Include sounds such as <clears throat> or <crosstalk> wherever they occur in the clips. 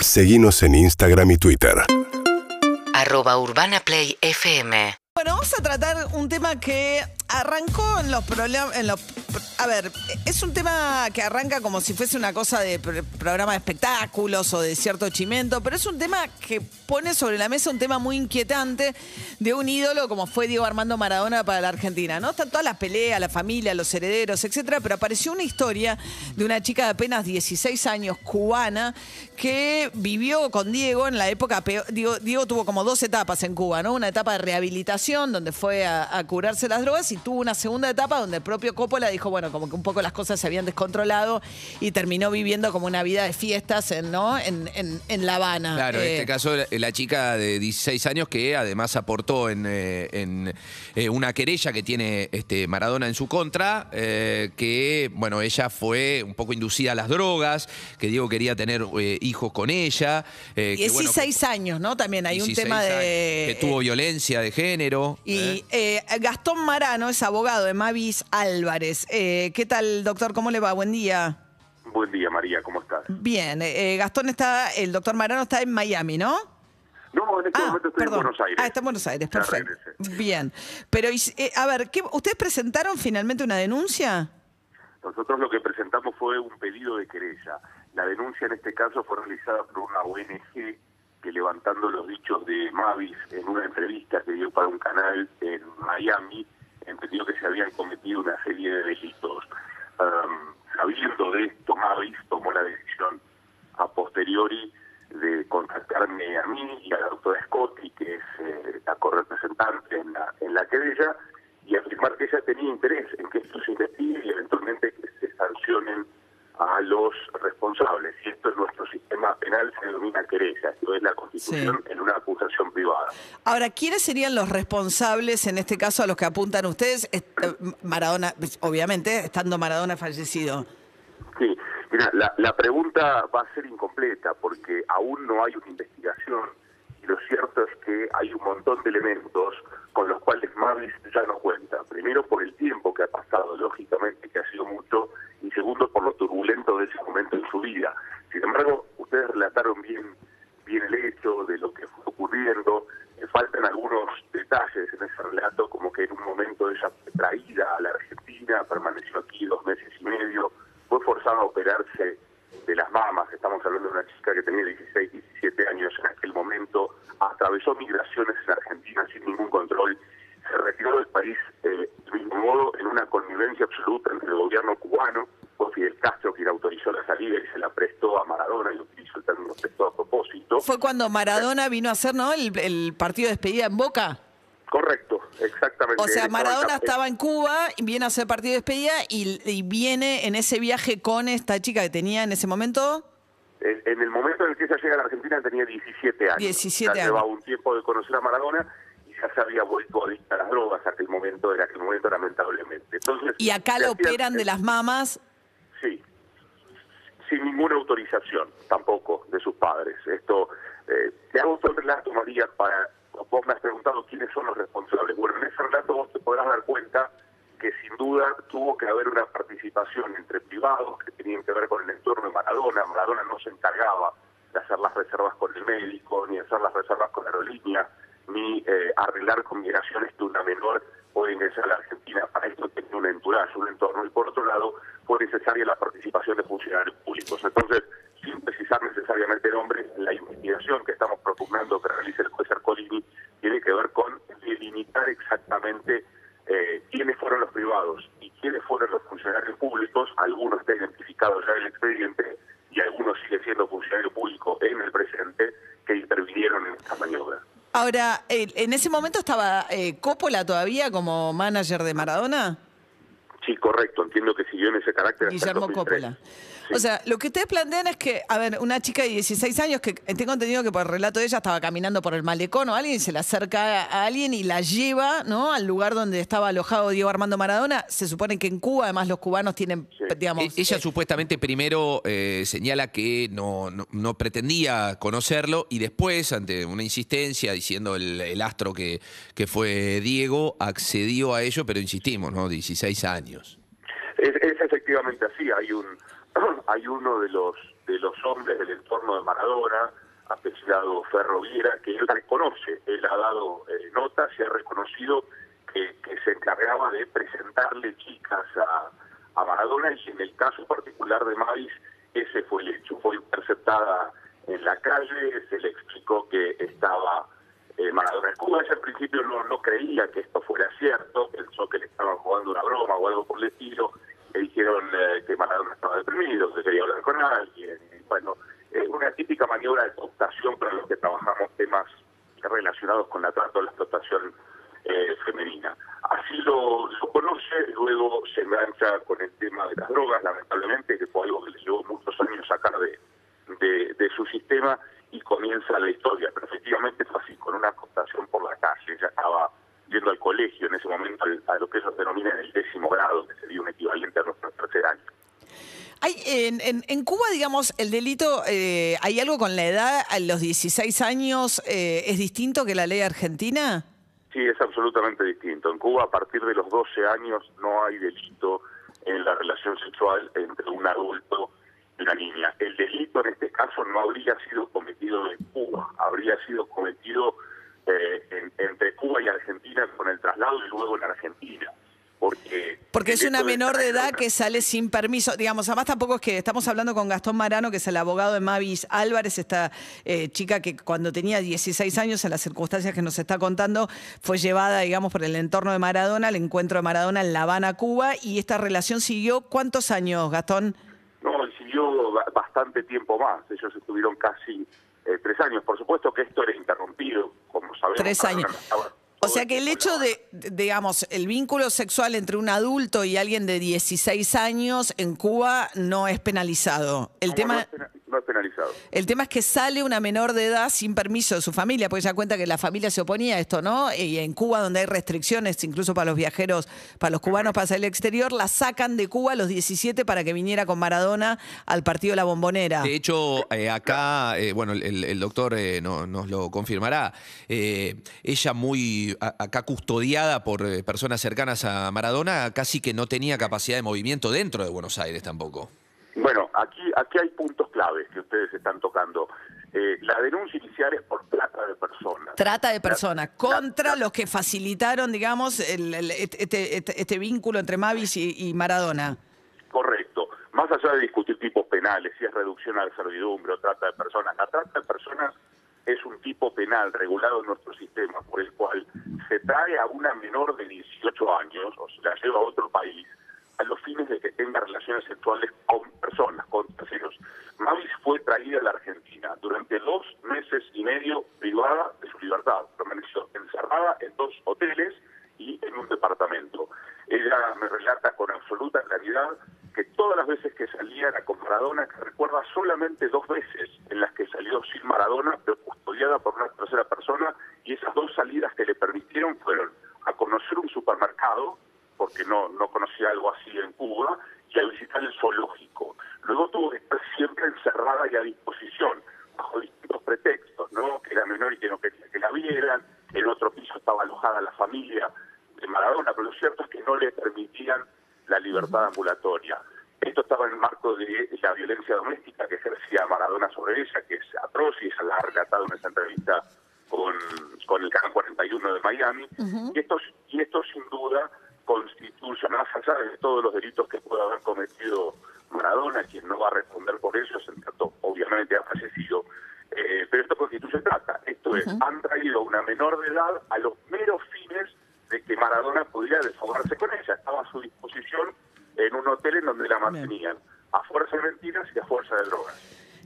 Seguimos en Instagram y Twitter. arroba urbanaplayfm Bueno, vamos a tratar un tema que arrancó en los problemas. A ver, es un tema que arranca como si fuese una cosa de pr- programa de espectáculos o de cierto chimento, pero es un tema que pone sobre la mesa un tema muy inquietante de un ídolo como fue Diego Armando Maradona para la Argentina, ¿no? Están todas las peleas, la familia, los herederos, etcétera, pero apareció una historia de una chica de apenas 16 años, cubana, que vivió con Diego en la época peor. Diego, Diego tuvo como dos etapas en Cuba, ¿no? Una etapa de rehabilitación, donde fue a, a curarse las drogas, y tuvo una segunda etapa donde el propio Coppola dijo, bueno, como que un poco las cosas se habían descontrolado y terminó viviendo como una vida de fiestas en, ¿no? en, en- en La Habana. Claro, en Eh, este caso la- la chica de 16 años que además aportó en, eh, en, eh, una querella que tiene este Maradona en su contra, que bueno, ella fue un poco inducida a las drogas, que Diego quería tener hijos con ella. eh, que, bueno, 16 años, ¿no? También hay un 16 tema de... años, que tuvo violencia de género. Y Gastón Marano es abogado de Mavis Álvarez. Eh, ¿Qué tal, doctor? ¿Cómo le va? Buen día. Buen día, María, ¿cómo estás? Bien, eh, Gastón está, el doctor Marano está en Miami, ¿no? No, en este momento estoy en Buenos Aires. Ah, está en Buenos Aires, perfecto. Bien. Pero, eh, a ver, ¿qué- ¿ustedes presentaron finalmente una denuncia? Nosotros lo que presentamos fue un pedido de querella. La denuncia en este caso fue realizada por una ONG que levantando los dichos de Mavis en una entrevista que dio para un canal en Miami, entendió que se habían cometido una serie de delitos. Um, sabiendo de esto, Mavis tomó la decisión a posteriori de contactarme a mí y a la doctora Scotti, que es eh, la correpresentante en la, en la querella, y afirmar que ella tenía interés en que esto se investigue y eventualmente que se sancionen a los responsables. Y esto en nuestro sistema penal se denomina querella, en una acusación privada. Ahora, ¿quiénes serían los responsables en este caso a los que apuntan ustedes? Maradona, pues, obviamente, estando Maradona fallecido. Sí, mira, la, la pregunta va a ser incompleta porque aún no hay una investigación y lo cierto es que hay un montón de elementos con los cuales Mavis ya no cuenta. Primero por el tiempo que ha pasado, lógicamente que ha sido mucho, y segundo por lo turbulento de ese momento en su vida. Sin embargo, ustedes relataron bien, bien el hecho de lo que fue ocurriendo. Me faltan algunos detalles en ese relato, como que en un momento ella fue traída a la Argentina, permaneció aquí dos meses y medio, fue forzada a operarse de las mamas, estamos hablando de una chica que tenía 16, 17 años en aquel momento, atravesó migraciones en Argentina sin ningún control, se retiró del país eh, del mismo modo en una connivencia absoluta entre el gobierno cubano, fue Fidel Castro quien autorizó la salida y se la prestó a Maradona y utilizó el término prestó a propósito. Fue cuando Maradona vino a hacer, ¿no? El, el partido de despedida en Boca. Correcto, exactamente. O sea, Maradona en- estaba en Cuba, viene a hacer partido de despedida y, y viene en ese viaje con esta chica que tenía en ese momento. En, el momento en el que ella llega a la Argentina tenía 17 años. 17 ya años. llevaba un tiempo de conocer a Maradona y ya se había vuelto adicta a las drogas aquel momento, en aquel momento lamentablemente. Entonces, Y acá la operan de las mamas. Sí, sin ninguna autorización tampoco de sus padres. Esto, eh, te hago todo el relato, María, para, vos me has preguntado quiénes son los responsables. Bueno, en ese relato vos te podrás dar cuenta que sin duda tuvo que haber una participación entre privados que tenían que ver con el entorno de Maradona. Maradona no se encargaba de hacer las reservas con el médico, ni hacer las reservas con la aerolínea, ni eh, arreglar con migraciones que una menor puede ingresar a la Argentina. Para esto tenía un entourage, un entorno. Y por otro lado, fue necesaria la participación de funcionarios públicos. Entonces, sin precisar necesariamente nombres, la investigación que estamos propugnando que realice el juez Ercolini tiene que ver con delimitar exactamente quiénes fueron los privados y quiénes fueron los funcionarios públicos. Algunos está identificado ya en el expediente y algunos sigue siendo funcionario público en el presente que intervinieron en esta maniobra. Ahora, en ese momento estaba eh, Coppola todavía como manager de Maradona. Sí, correcto. Entiendo que siguió en ese carácter. hasta el Guillermo 2003. Coppola. Sí. O sea, lo que ustedes plantean es que, a ver, una chica de 16 años que tengo entendido que por el relato de ella estaba caminando por el malecón o alguien se le acerca a alguien y la lleva, ¿no? Al lugar donde estaba alojado Diego Armando Maradona. Se supone que en Cuba, además, los cubanos tienen, Sí. digamos. E- Ella eh, supuestamente primero eh, señala que no, no, no pretendía conocerlo y después, ante una insistencia diciendo el, el astro que, que fue Diego, accedió a ello, pero insistimos, ¿no? 16 años. Es, efectivamente así. Hay un <clears throat> hay uno de los de los hombres del entorno de Maradona, apellidado Ferroviera, que él reconoce, él ha dado eh, notas y ha reconocido que, se encargaba de presentarle chicas a, a Maradona y en el caso particular de Mavis, ese fue el hecho. Fue interceptada en la calle, se le explicó que estaba eh, Maradona en Cuba. Al principio no, no creía que esto fuera cierto, pensó que le estaban jugando una broma o algo por el estilo. Le dijeron eh, que Maradona estaba deprimido, que quería hablar con alguien. Bueno, es una típica maniobra de cooptación para los que trabajamos temas relacionados con la trata o la explotación eh, femenina. Así lo, lo conoce, luego se engancha con el tema de las drogas, lamentablemente, que fue algo que le llevó muchos años sacar de, de, su sistema y comienza la historia. Pero efectivamente fue así, con una cooptación por la calle. Ella estaba yendo al colegio en ese momento al- a lo que ellos denominan el décimo grado, que sería un equivalente a nuestro tercer año. Hay, en, en- en Cuba, digamos, el delito, eh, ¿hay algo con la edad? ¿A los 16 años eh, es distinto que la ley argentina? Sí, es absolutamente distinto. En Cuba, a partir de los 12 años, no hay delito en la relación sexual entre un adulto y una niña. El delito en este caso no habría sido cometido en Cuba, habría sido cometido eh, en- entre Cuba y Argentina con el traslado y luego en Argentina. Porque, es el una menor de edad que sale sin permiso. Digamos, además tampoco es que estamos hablando con Gastón Marano, que es el abogado de Mavis Álvarez, esta eh, chica que cuando tenía 16 años, en las circunstancias que nos está contando, fue llevada, digamos, por el entorno de Maradona, al encuentro de Maradona en La Habana, Cuba, y esta relación siguió ¿cuántos años, Gastón? No, siguió ba- bastante tiempo más. Ellos estuvieron casi eh, tres años. Por supuesto que esto era interrumpido, como sabemos. Tres años. estaba O sea que el hecho de, digamos, el vínculo sexual entre un adulto y alguien de 16 años en Cuba no es penalizado. El tema... no no penalizado. El tema es que sale una menor de edad sin permiso de su familia, porque ella cuenta que la familia se oponía a esto, ¿no? Y en Cuba, donde hay restricciones, incluso para los viajeros, para los cubanos para salir al exterior, la sacan de Cuba a los 17 para que viniera con Maradona al partido de la Bombonera. De hecho, eh, acá, eh, bueno, el, el doctor eh, no- nos lo confirmará, eh, ella muy a- acá custodiada por eh, personas cercanas a Maradona, casi que no tenía capacidad de movimiento dentro de Buenos Aires tampoco. Bueno, aquí, aquí hay puntos claves que ustedes están tocando. Eh, la denuncia inicial es por trata de personas. Trata de personas contra los que facilitaron, digamos, el- el- este, este- este vínculo entre Mavis y, y Maradona. Correcto. Más allá de discutir tipos penales, si es reducción a la servidumbre o trata de personas, la trata de personas es un tipo penal regulado en nuestro sistema por el cual se trae a una menor de 18 años o se la lleva a otro país a los fines de que tenga relaciones sexuales con personas, con terceros. Mavis fue traída a la Argentina durante dos meses y medio privada de su libertad. Permaneció encerrada en dos hoteles y en un departamento. Ella me relata con absoluta claridad que todas las veces que salía era con Maradona, que recuerda solamente dos veces en las que salió sin Maradona, pero custodiada por una tercera persona, y esas dos salidas que le permitieron fueron a conocer un supermercado, porque no, no conocía algo así en Cuba, y a visitar el zoológico. Luego tuvo que estar siempre encerrada y a disposición, bajo distintos pretextos, ¿no? Que era menor y que no quería que la vieran, en otro piso estaba alojada la familia de Maradona, pero lo cierto es que no le permitían la libertad ambulatoria. Esto estaba en el marco de la violencia doméstica que ejercía Maradona sobre ella, que es atroz y ella la ha relatado en esa entrevista con, con el Canal 41 de Miami. y, esto, y esto sin duda constituye, más allá de todos los delitos que pueda haber cometido Maradona, quien no va a responder por ellos, en tanto obviamente ha fallecido, eh, pero esto constituye trata. Esto es, han traído una menor de edad a los meros fines de que Maradona pudiera desfogarse con ella. Estaba a su disposición en un hotel en donde la mantenían, a fuerza de mentiras y a fuerza de drogas.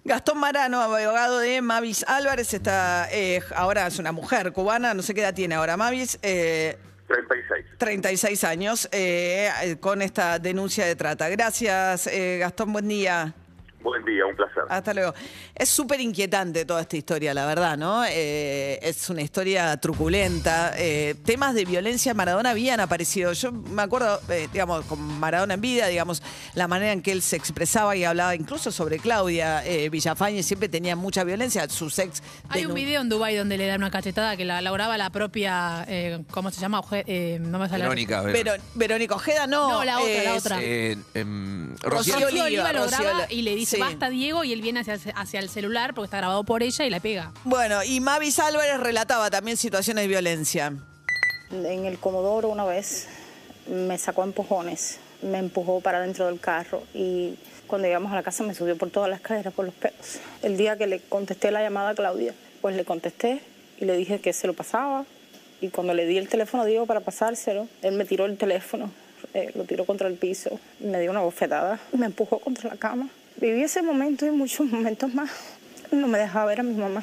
Gastón Marano, abogado de Mavis Álvarez, está eh, ahora es una mujer cubana, no sé qué edad tiene ahora Mavis, eh, 36. 36 años, eh, con esta denuncia de trata. Gracias, eh, Gastón, buen día. Buen día, un placer. Hasta luego. Es súper inquietante toda esta historia, la verdad, ¿no? Eh, es una historia truculenta. Eh, temas de violencia en Maradona habían aparecido. Yo me acuerdo, eh, digamos, con Maradona en vida, digamos, la manera en que él se expresaba y hablaba incluso sobre Claudia eh, Villafañe, siempre tenía mucha violencia. Sus ex. Hay un video en Dubai donde le da una cachetada que la elaboraba la propia, eh, ¿cómo se llama? Oje- eh, no me sale. Verónica, ver. Verónica Ojeda, no. No, la otra, la otra. Eh, em, Rocío Rocío- Rocío Oliva, Oliva lo graba y le dice, Sí. basta Diego, y él viene hacia, hacia el celular porque está grabado por ella y la pega. Bueno, y Mavis Álvarez relataba también situaciones de violencia. En el Comodoro una vez me sacó empujones, me empujó para dentro del carro y cuando llegamos a la casa me subió por todas las escaleras por los pelos. El día que le contesté la llamada a Claudia, pues le contesté y le dije que se lo pasaba y cuando le di el teléfono a Diego para pasárselo, él me tiró el teléfono, eh, lo tiró contra el piso, me dio una bofetada, me empujó contra la cama. Viví ese momento y muchos momentos más. No me dejaba ver a mi mamá.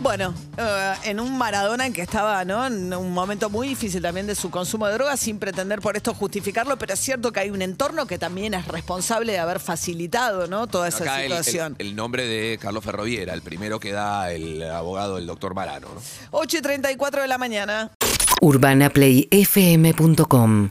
Bueno, eh, en un Maradona en que estaba, ¿no? En un momento muy difícil también de su consumo de drogas, sin pretender por esto justificarlo, pero es cierto que hay un entorno que también es responsable de haber facilitado, ¿no? Toda esa Acá el, el- situación. el nombre de Carlos Ferroviera, el primero que da el abogado, el doctor Marano. ¿no? 8 y 34 de la mañana. UrbanaPlayFM.com